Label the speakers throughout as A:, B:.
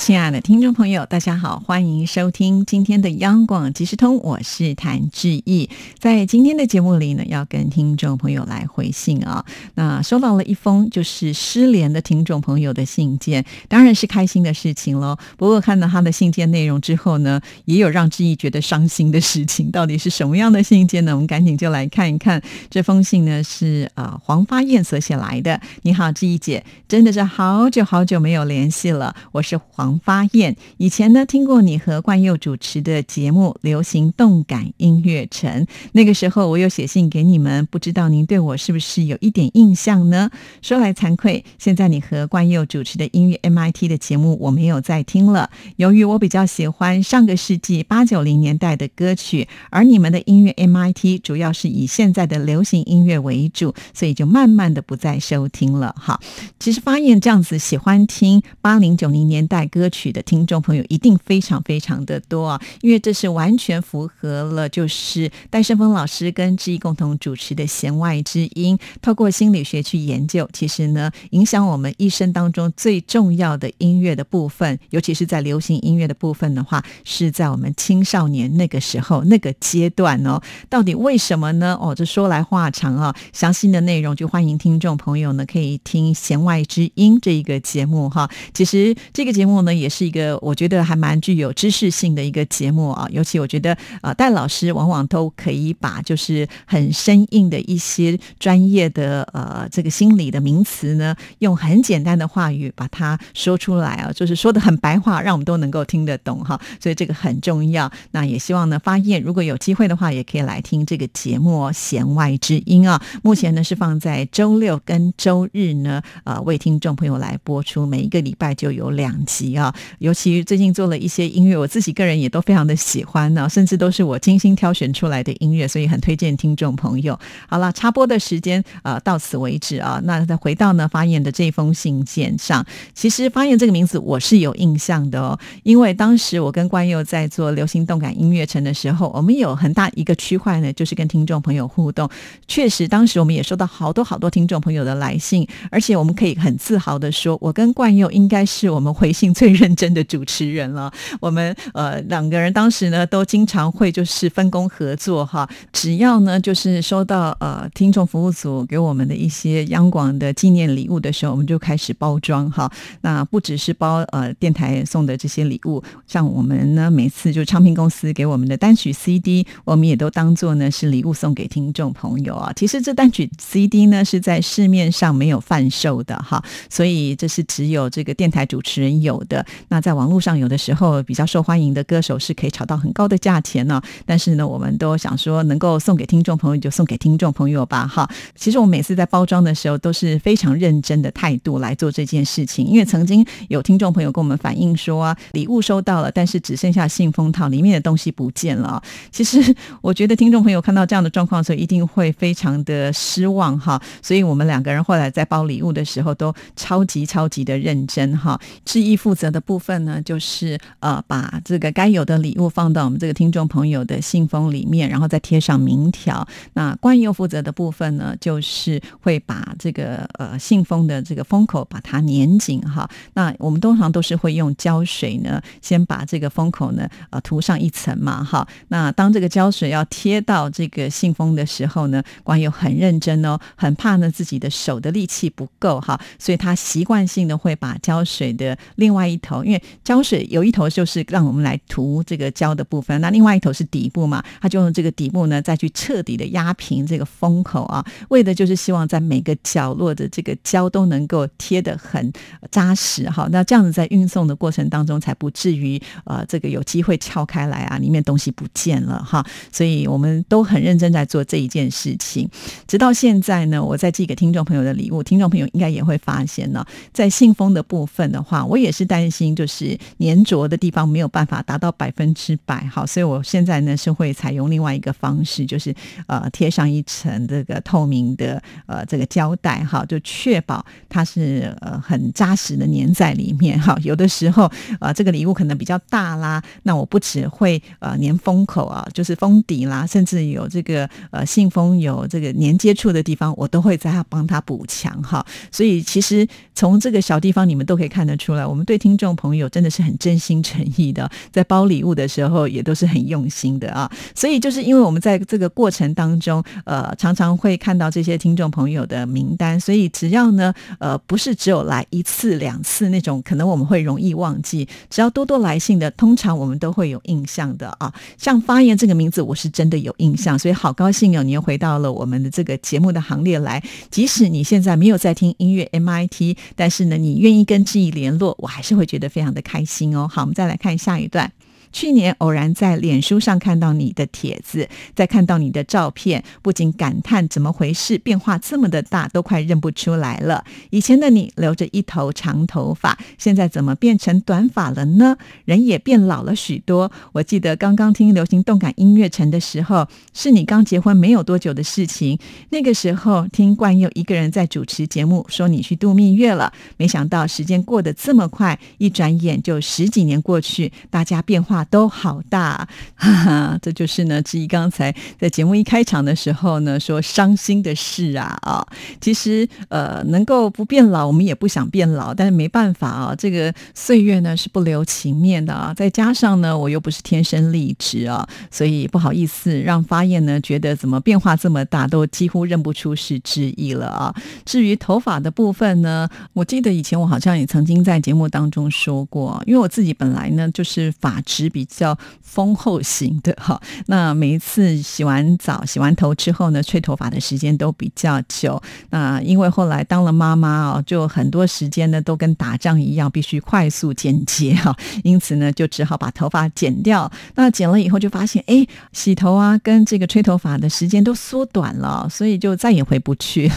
A: 亲爱的听众朋友，大家好，欢迎收听今天的央广即时通，我是谭志毅。在今天的节目里呢，要跟听众朋友来回信啊。那收到了一封就是失联的听众朋友的信件，当然是开心的事情喽。不过看到他的信件内容之后呢，也有让志毅觉得伤心的事情。到底是什么样的信件呢？我们赶紧就来看一看。这封信呢是呃黄发燕所写来的。你好，志毅姐，真的是好久好久没有联系了。我是黄。发燕，以前呢听过你和冠佑主持的节目《流行动感音乐城》，那个时候我有写信给你们，不知道您对我是不是有一点印象呢？说来惭愧，现在你和冠佑主持的音乐 MIT 的节目我没有再听了，由于我比较喜欢上个世纪八九零年代的歌曲，而你们的音乐 MIT 主要是以现在的流行音乐为主，所以就慢慢的不再收听了。哈，其实发现这样子喜欢听八零九零年代歌。歌曲的听众朋友一定非常非常的多啊，因为这是完全符合了，就是戴胜峰老师跟志毅共同主持的弦外之音，透过心理学去研究，其实呢，影响我们一生当中最重要的音乐的部分，尤其是在流行音乐的部分的话，是在我们青少年那个时候那个阶段哦。到底为什么呢？哦，这说来话长啊，详细的内容就欢迎听众朋友呢可以听弦外之音这一个节目哈。其实这个节目呢。也是一个我觉得还蛮具有知识性的一个节目啊，尤其我觉得呃戴老师往往都可以把就是很生硬的一些专业的呃这个心理的名词呢，用很简单的话语把它说出来啊，就是说的很白话，让我们都能够听得懂哈，所以这个很重要。那也希望呢发现如果有机会的话，也可以来听这个节目《弦外之音》啊。目前呢是放在周六跟周日呢呃为听众朋友来播出，每一个礼拜就有两集啊。啊尤其最近做了一些音乐，我自己个人也都非常的喜欢呢，甚至都是我精心挑选出来的音乐，所以很推荐听众朋友。好了，插播的时间呃到此为止啊。那再回到呢发言的这封信件上，其实发言这个名字我是有印象的哦，因为当时我跟关佑在做流行动感音乐城的时候，我们有很大一个区块呢，就是跟听众朋友互动。确实，当时我们也收到好多好多听众朋友的来信，而且我们可以很自豪的说，我跟冠佑应该是我们回信最。认真的主持人了，我们呃两个人当时呢都经常会就是分工合作哈，只要呢就是收到呃听众服务组给我们的一些央广的纪念礼物的时候，我们就开始包装哈。那不只是包呃电台送的这些礼物，像我们呢每次就唱片公司给我们的单曲 CD，我们也都当做呢是礼物送给听众朋友啊。其实这单曲 CD 呢是在市面上没有贩售的哈，所以这是只有这个电台主持人有的。那在网络上，有的时候比较受欢迎的歌手是可以炒到很高的价钱呢。但是呢，我们都想说，能够送给听众朋友就送给听众朋友吧，哈。其实我每次在包装的时候都是非常认真的态度来做这件事情，因为曾经有听众朋友跟我们反映说，啊礼物收到了，但是只剩下信封套，里面的东西不见了。其实我觉得听众朋友看到这样的状况的时候，一定会非常的失望，哈。所以我们两个人后来在包礼物的时候，都超级超级的认真，哈。志毅负责的。部分呢，就是呃，把这个该有的礼物放到我们这个听众朋友的信封里面，然后再贴上名条。那关于又负责的部分呢，就是会把这个呃信封的这个封口把它粘紧哈。那我们通常都是会用胶水呢，先把这个封口呢呃涂上一层嘛哈。那当这个胶水要贴到这个信封的时候呢，关友很认真哦，很怕呢自己的手的力气不够哈，所以他习惯性的会把胶水的另外一头。因为胶水有一头就是让我们来涂这个胶的部分，那另外一头是底部嘛，他就用这个底部呢再去彻底的压平这个封口啊，为的就是希望在每个角落的这个胶都能够贴得很扎实哈。那这样子在运送的过程当中才不至于呃这个有机会撬开来啊，里面东西不见了哈。所以我们都很认真在做这一件事情，直到现在呢，我在寄给听众朋友的礼物，听众朋友应该也会发现呢，在信封的部分的话，我也是带。担心就是粘着的地方没有办法达到百分之百，好，所以我现在呢是会采用另外一个方式，就是呃贴上一层这个透明的呃这个胶带，哈，就确保它是呃很扎实的粘在里面，哈。有的时候呃这个礼物可能比较大啦，那我不只会呃粘封口啊，就是封底啦，甚至有这个呃信封有这个粘接处的地方，我都会在它帮它补强，哈。所以其实从这个小地方，你们都可以看得出来，我们对听听众朋友真的是很真心诚意的，在包礼物的时候也都是很用心的啊。所以就是因为我们在这个过程当中，呃，常常会看到这些听众朋友的名单，所以只要呢，呃，不是只有来一次两次那种，可能我们会容易忘记。只要多多来信的，通常我们都会有印象的啊。像发言这个名字，我是真的有印象，所以好高兴哦，你又回到了我们的这个节目的行列来。即使你现在没有在听音乐 MIT，但是呢，你愿意跟志毅联络，我还是会会觉得非常的开心哦。好，我们再来看下一段。去年偶然在脸书上看到你的帖子，再看到你的照片，不禁感叹怎么回事，变化这么的大，都快认不出来了。以前的你留着一头长头发，现在怎么变成短发了呢？人也变老了许多。我记得刚刚听流行动感音乐城的时候，是你刚结婚没有多久的事情。那个时候听冠佑一个人在主持节目，说你去度蜜月了。没想到时间过得这么快，一转眼就十几年过去，大家变化。都好大，哈哈，这就是呢。志毅刚才在节目一开场的时候呢，说伤心的事啊啊，其实呃，能够不变老，我们也不想变老，但是没办法啊，这个岁月呢是不留情面的啊。再加上呢，我又不是天生丽质啊，所以不好意思让发燕呢觉得怎么变化这么大，都几乎认不出是志毅了啊。至于头发的部分呢，我记得以前我好像也曾经在节目当中说过，因为我自己本来呢就是发质。比较丰厚型的哈，那每一次洗完澡、洗完头之后呢，吹头发的时间都比较久。那因为后来当了妈妈哦，就很多时间呢都跟打仗一样，必须快速剪接哈，因此呢就只好把头发剪掉。那剪了以后就发现，哎，洗头啊跟这个吹头发的时间都缩短了，所以就再也回不去。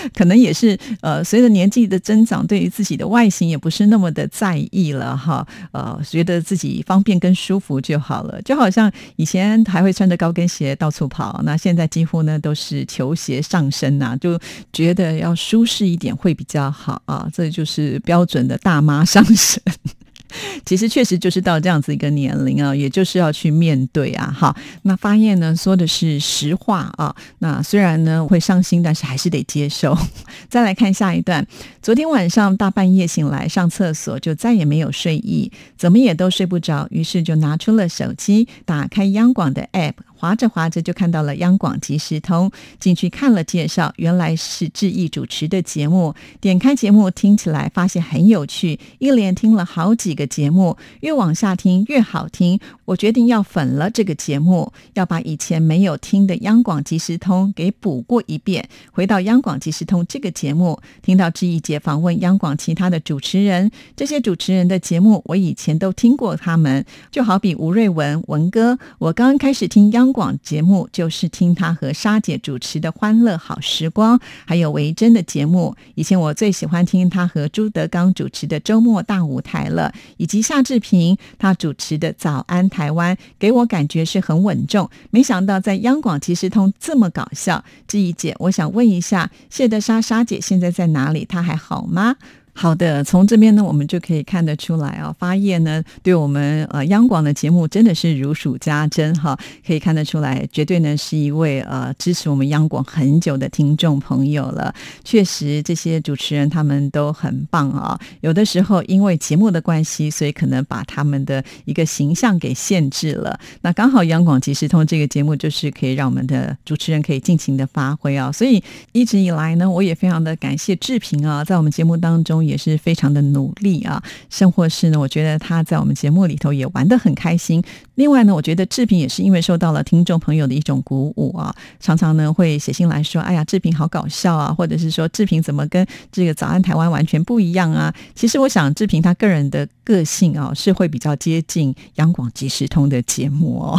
A: 可能也是呃，随着年纪的增长，对于自己的外形也不是那么的在意了哈。呃，觉得自己方便跟舒服就好了。就好像以前还会穿着高跟鞋到处跑，那现在几乎呢都是球鞋上身呐，就觉得要舒适一点会比较好啊。这就是标准的大妈上身。其实确实就是到这样子一个年龄啊，也就是要去面对啊，哈。那发燕呢说的是实话啊，那虽然呢会伤心，但是还是得接受。再来看下一段，昨天晚上大半夜醒来上厕所，就再也没有睡意，怎么也都睡不着，于是就拿出了手机，打开央广的 app。划着划着就看到了央广即时通，进去看了介绍，原来是志毅主持的节目。点开节目听起来，发现很有趣，一连听了好几个节目，越往下听越好听。我决定要粉了这个节目，要把以前没有听的央广即时通给补过一遍。回到央广即时通这个节目，听到志毅姐访问央广其他的主持人，这些主持人的节目我以前都听过，他们就好比吴瑞文文哥，我刚刚开始听央。广节目就是听他和沙姐主持的《欢乐好时光》，还有维珍的节目。以前我最喜欢听他和朱德刚主持的《周末大舞台》了，以及夏志平他主持的《早安台湾》，给我感觉是很稳重。没想到在央广即时通这么搞笑。志怡姐，我想问一下，谢德莎莎姐现在在哪里？她还好吗？好的，从这边呢，我们就可以看得出来啊，发叶呢，对我们呃央广的节目真的是如数家珍哈，可以看得出来，绝对呢是一位呃支持我们央广很久的听众朋友了。确实，这些主持人他们都很棒啊，有的时候因为节目的关系，所以可能把他们的一个形象给限制了。那刚好央广即时通这个节目，就是可以让我们的主持人可以尽情的发挥啊。所以一直以来呢，我也非常的感谢志平啊，在我们节目当中。也是非常的努力啊，甚或是呢，我觉得他在我们节目里头也玩得很开心。另外呢，我觉得志平也是因为受到了听众朋友的一种鼓舞啊，常常呢会写信来说：“哎呀，志平好搞笑啊！”或者是说：“志平怎么跟这个早安台湾完全不一样啊？”其实我想，志平他个人的个性啊，是会比较接近央广即时通的节目哦。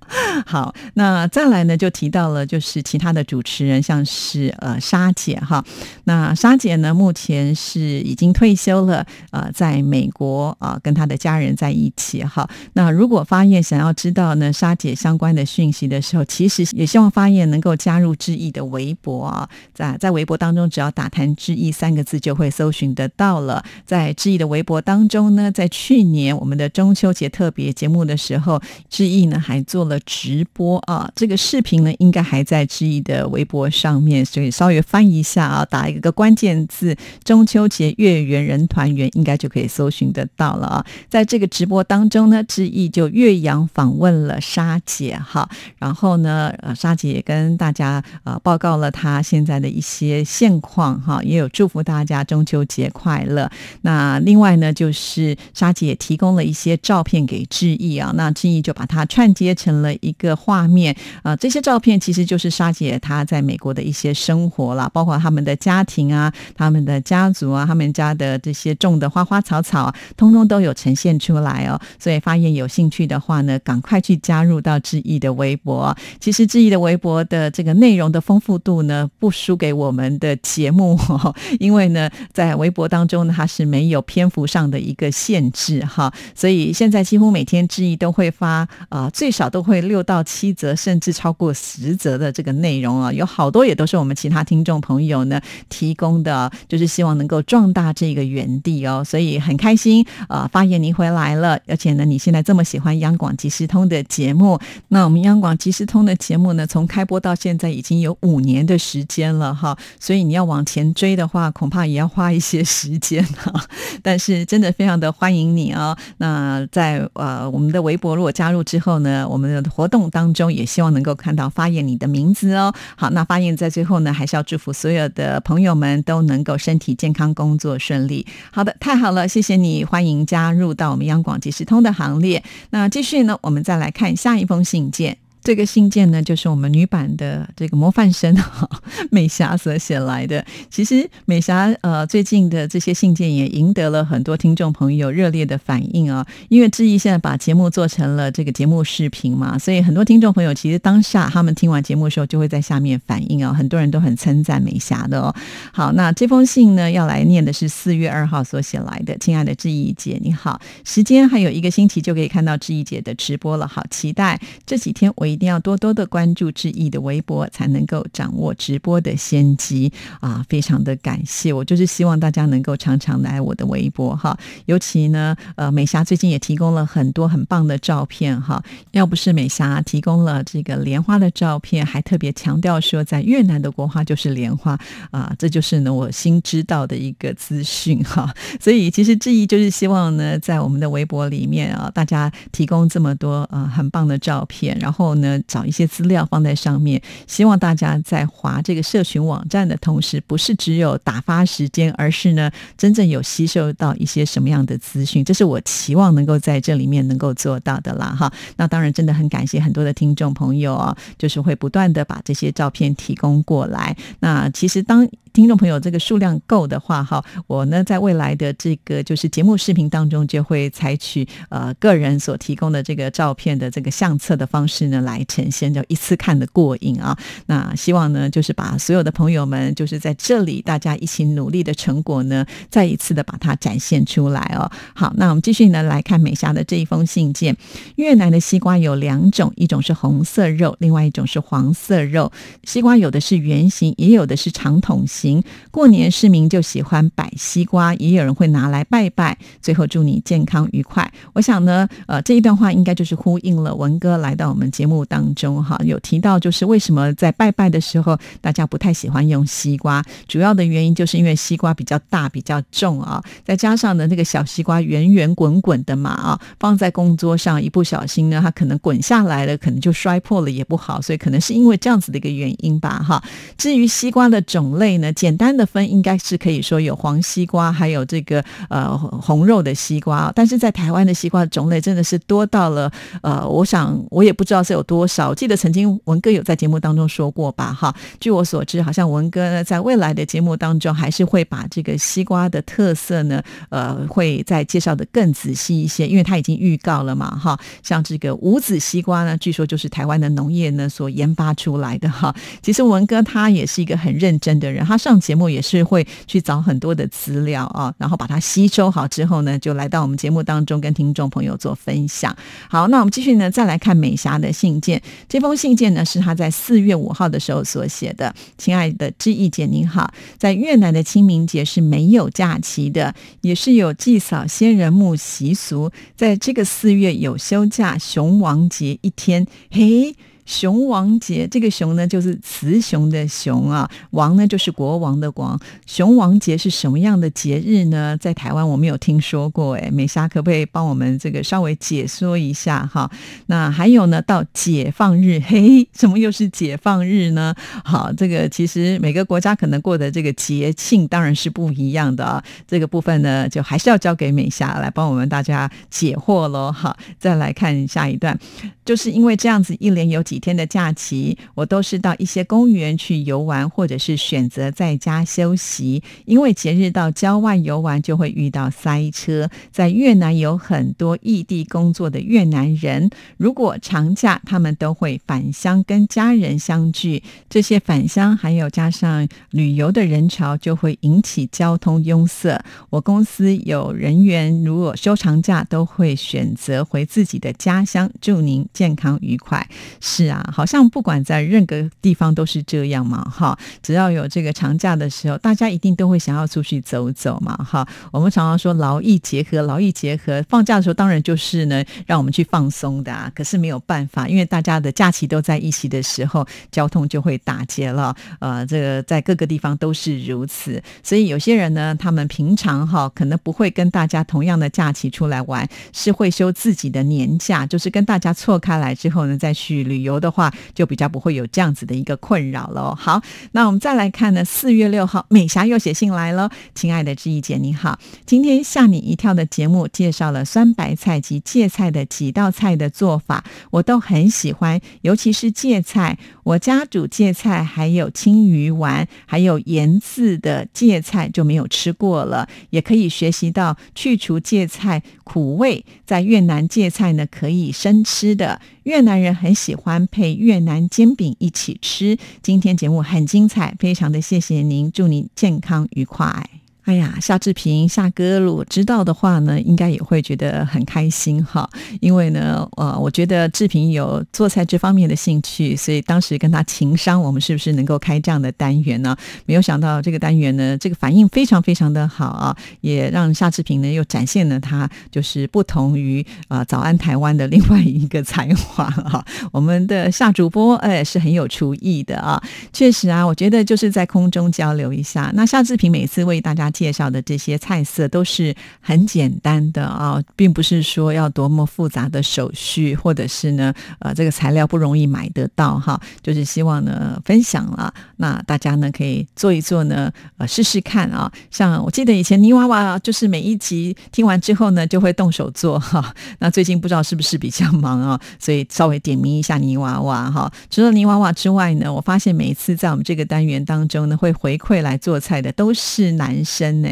A: 好，那再来呢，就提到了就是其他的主持人，像是呃沙姐哈。那沙姐呢，目前是已经退休了，呃，在美国啊，跟她的家人在一起哈。那如果发现想要知道呢沙姐相关的讯息的时候，其实也希望发言能够加入志毅的微博啊，在在微博当中，只要打“谈志毅”三个字就会搜寻得到了。在志毅的微博当中呢，在去年我们的中秋节特别节目的时候，志毅呢还做了直播啊，这个视频呢应该还在志毅的微博上面，所以稍微翻一下啊，打一个关键字“中秋节月圆人团圆”，应该就可以搜寻得到了啊。在这个直播当中呢，志毅就岳阳访问了沙姐哈，然后呢，呃，沙姐也跟大家呃报告了她现在的一些现况哈，也有祝福大家中秋节快乐。那另外呢，就是沙姐也提供了一些照片给志毅啊，那志毅就把它串接成了一个画面啊。这些照片其实就是沙姐她在美国的一些生活啦，包括他们的家庭啊、他们的家族啊、他们家的这些种的花花草草，通通都有呈现出来哦。所以发现有兴趣的话话呢，赶快去加入到志毅的微博。其实志毅的微博的这个内容的丰富度呢，不输给我们的节目，因为呢，在微博当中呢，它是没有篇幅上的一个限制哈。所以现在几乎每天志毅都会发啊，最少都会六到七则，甚至超过十则的这个内容啊，有好多也都是我们其他听众朋友呢提供的，就是希望能够壮大这个园地哦。所以很开心啊，发言您回来了，而且呢，你现在这么喜欢央广即时通的节目，那我们央广即时通的节目呢，从开播到现在已经有五年的时间了哈，所以你要往前追的话，恐怕也要花一些时间哈。但是真的非常的欢迎你哦。那在呃我们的微博如果加入之后呢，我们的活动当中也希望能够看到发言你的名字哦。好，那发言在最后呢，还是要祝福所有的朋友们都能够身体健康，工作顺利。好的，太好了，谢谢你，欢迎加入到我们央广即时通的行列。那继续呢，我们再来看下一封信件。这个信件呢，就是我们女版的这个模范生哈 美霞所写来的。其实美霞呃最近的这些信件也赢得了很多听众朋友热烈的反应啊。因为志毅现在把节目做成了这个节目视频嘛，所以很多听众朋友其实当下他们听完节目的时候，就会在下面反映啊，很多人都很称赞美霞的哦。好，那这封信呢要来念的是四月二号所写来的，亲爱的志毅姐你好，时间还有一个星期就可以看到志毅姐的直播了，好期待这几天我。一定要多多的关注志毅的微博，才能够掌握直播的先机啊！非常的感谢，我就是希望大家能够常常来我的微博哈。尤其呢，呃，美霞最近也提供了很多很棒的照片哈。要不是美霞提供了这个莲花的照片，还特别强调说在越南的国花就是莲花啊，这就是呢我新知道的一个资讯哈。所以其实志毅就是希望呢，在我们的微博里面啊，大家提供这么多呃很棒的照片，然后。呢，呢找一些资料放在上面，希望大家在划这个社群网站的同时，不是只有打发时间，而是呢，真正有吸收到一些什么样的资讯，这是我期望能够在这里面能够做到的啦，哈。那当然，真的很感谢很多的听众朋友啊，就是会不断的把这些照片提供过来。那其实当听众朋友，这个数量够的话，哈，我呢在未来的这个就是节目视频当中，就会采取呃个人所提供的这个照片的这个相册的方式呢来来呈现，就一次看的过瘾啊。那希望呢，就是把所有的朋友们，就是在这里大家一起努力的成果呢，再一次的把它展现出来哦。好，那我们继续呢来看美霞的这一封信件。越南的西瓜有两种，一种是红色肉，另外一种是黄色肉。西瓜有的是圆形，也有的是长筒形。过年市民就喜欢摆西瓜，也有人会拿来拜拜。最后祝你健康愉快。我想呢，呃，这一段话应该就是呼应了文哥来到我们节目当中哈，有提到就是为什么在拜拜的时候大家不太喜欢用西瓜，主要的原因就是因为西瓜比较大比较重啊，再加上呢那个小西瓜圆圆滚滚的嘛啊，放在工桌上一不小心呢它可能滚下来了，可能就摔破了也不好，所以可能是因为这样子的一个原因吧哈。至于西瓜的种类呢，简单的分应该是可以说有黄西瓜，还有这个呃红肉的西瓜，但是在台湾的西瓜种类真的是多到了呃，我想我也不知道是有多少。记得曾经文哥有在节目当中说过吧哈。据我所知，好像文哥呢在未来的节目当中还是会把这个西瓜的特色呢，呃，会再介绍的更仔细一些，因为他已经预告了嘛哈。像这个无籽西瓜呢，据说就是台湾的农业呢所研发出来的哈。其实文哥他也是一个很认真的人，他上节目也是会去找很多的资料啊，然后把它吸收好之后呢，就来到我们节目当中跟听众朋友做分享。好，那我们继续呢，再来看美霞的信件。这封信件呢，是他在四月五号的时候所写的。亲爱的志毅姐，您好，在越南的清明节是没有假期的，也是有祭扫先人墓习俗，在这个四月有休假，熊王节一天。嘿。雄王节，这个雄呢就是雌雄的雄啊，王呢就是国王的王。雄王节是什么样的节日呢？在台湾我们有听说过，哎，美莎可不可以帮我们这个稍微解说一下哈？那还有呢，到解放日，嘿，什么又是解放日呢？好，这个其实每个国家可能过的这个节庆当然是不一样的啊。这个部分呢，就还是要交给美霞来帮我们大家解惑喽。好，再来看下一段，就是因为这样子一连有。几天的假期，我都是到一些公园去游玩，或者是选择在家休息。因为节日到郊外游玩就会遇到塞车。在越南有很多异地工作的越南人，如果长假，他们都会返乡跟家人相聚。这些返乡还有加上旅游的人潮，就会引起交通拥塞。我公司有人员如果休长假，都会选择回自己的家乡。祝您健康愉快。是。是啊，好像不管在任何地方都是这样嘛，哈。只要有这个长假的时候，大家一定都会想要出去走走嘛，哈。我们常常说劳逸结合，劳逸结合。放假的时候当然就是呢，让我们去放松的啊。可是没有办法，因为大家的假期都在一起的时候，交通就会打结了。呃，这个在各个地方都是如此。所以有些人呢，他们平常哈可能不会跟大家同样的假期出来玩，是会休自己的年假，就是跟大家错开来之后呢，再去旅游。游的话，就比较不会有这样子的一个困扰了。好，那我们再来看呢，四月六号，美霞又写信来了。亲爱的志毅姐，你好，今天吓你一跳的节目介绍了酸白菜及芥菜的几道菜的做法，我都很喜欢，尤其是芥菜。我家煮芥菜还有青鱼丸，还有盐渍的芥菜就没有吃过了，也可以学习到去除芥菜苦味。在越南，芥菜呢可以生吃的，越南人很喜欢。配越南煎饼一起吃，今天节目很精彩，非常的谢谢您，祝您健康愉快。哎呀，夏志平、夏哥，如果知道的话呢，应该也会觉得很开心哈。因为呢，呃，我觉得志平有做菜这方面的兴趣，所以当时跟他情商，我们是不是能够开这样的单元呢？没有想到这个单元呢，这个反应非常非常的好啊，也让夏志平呢又展现了他就是不同于啊早安台湾的另外一个才华哈。我们的夏主播哎是很有厨艺的啊，确实啊，我觉得就是在空中交流一下。那夏志平每次为大家。介绍的这些菜色都是很简单的啊，并不是说要多么复杂的手续，或者是呢，呃，这个材料不容易买得到哈。就是希望呢，分享了，那大家呢可以做一做呢，呃，试试看啊。像我记得以前泥娃娃，就是每一集听完之后呢，就会动手做哈。那最近不知道是不是比较忙啊，所以稍微点名一下泥娃娃哈。除了泥娃娃之外呢，我发现每一次在我们这个单元当中呢，会回馈来做菜的都是男生。真呢，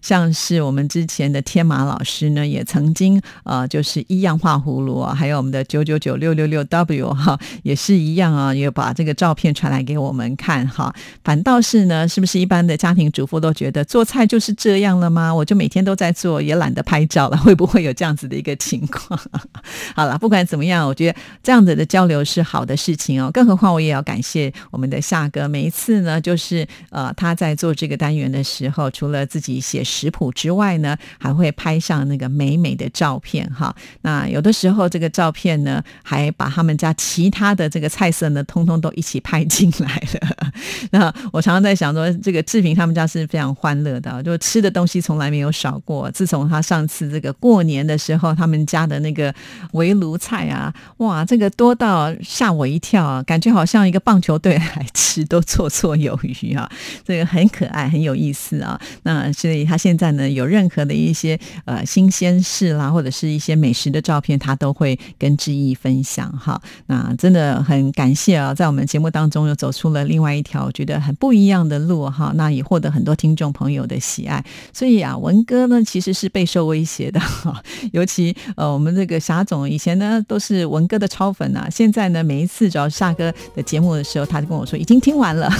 A: 像是我们之前的天马老师呢，也曾经呃，就是一样画葫芦啊，还有我们的九九九六六六 W 哈，也是一样啊，也把这个照片传来给我们看哈。反倒是呢，是不是一般的家庭主妇都觉得做菜就是这样了吗？我就每天都在做，也懒得拍照了，会不会有这样子的一个情况？好了，不管怎么样，我觉得这样子的交流是好的事情哦。更何况我也要感谢我们的夏哥，每一次呢，就是呃他在做这个单元的时候，除了自己写食谱之外呢，还会拍上那个美美的照片哈。那有的时候这个照片呢，还把他们家其他的这个菜色呢，通通都一起拍进来了。那我常常在想说，这个志平他们家是非常欢乐的，就吃的东西从来没有少过。自从他上次这个过年的时候，他们家的那个围炉菜啊，哇，这个多到吓我一跳啊，感觉好像一个棒球队来吃都绰绰有余啊。这个很可爱，很有意思啊。那所以他现在呢，有任何的一些呃新鲜事啦，或者是一些美食的照片，他都会跟志毅分享哈。那真的很感谢啊，在我们节目当中又走出了另外一条觉得很不一样的路哈。那也获得很多听众朋友的喜爱。所以啊，文哥呢其实是备受威胁的哈。尤其呃，我们这个霞总以前呢都是文哥的超粉啊，现在呢每一次只要夏哥的节目的时候，他就跟我说已经听完了。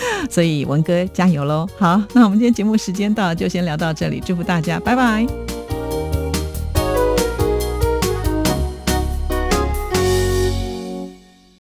A: 所以文哥加油喽！好，那我们今天节目时间到，就先聊到这里，祝福大家，拜拜。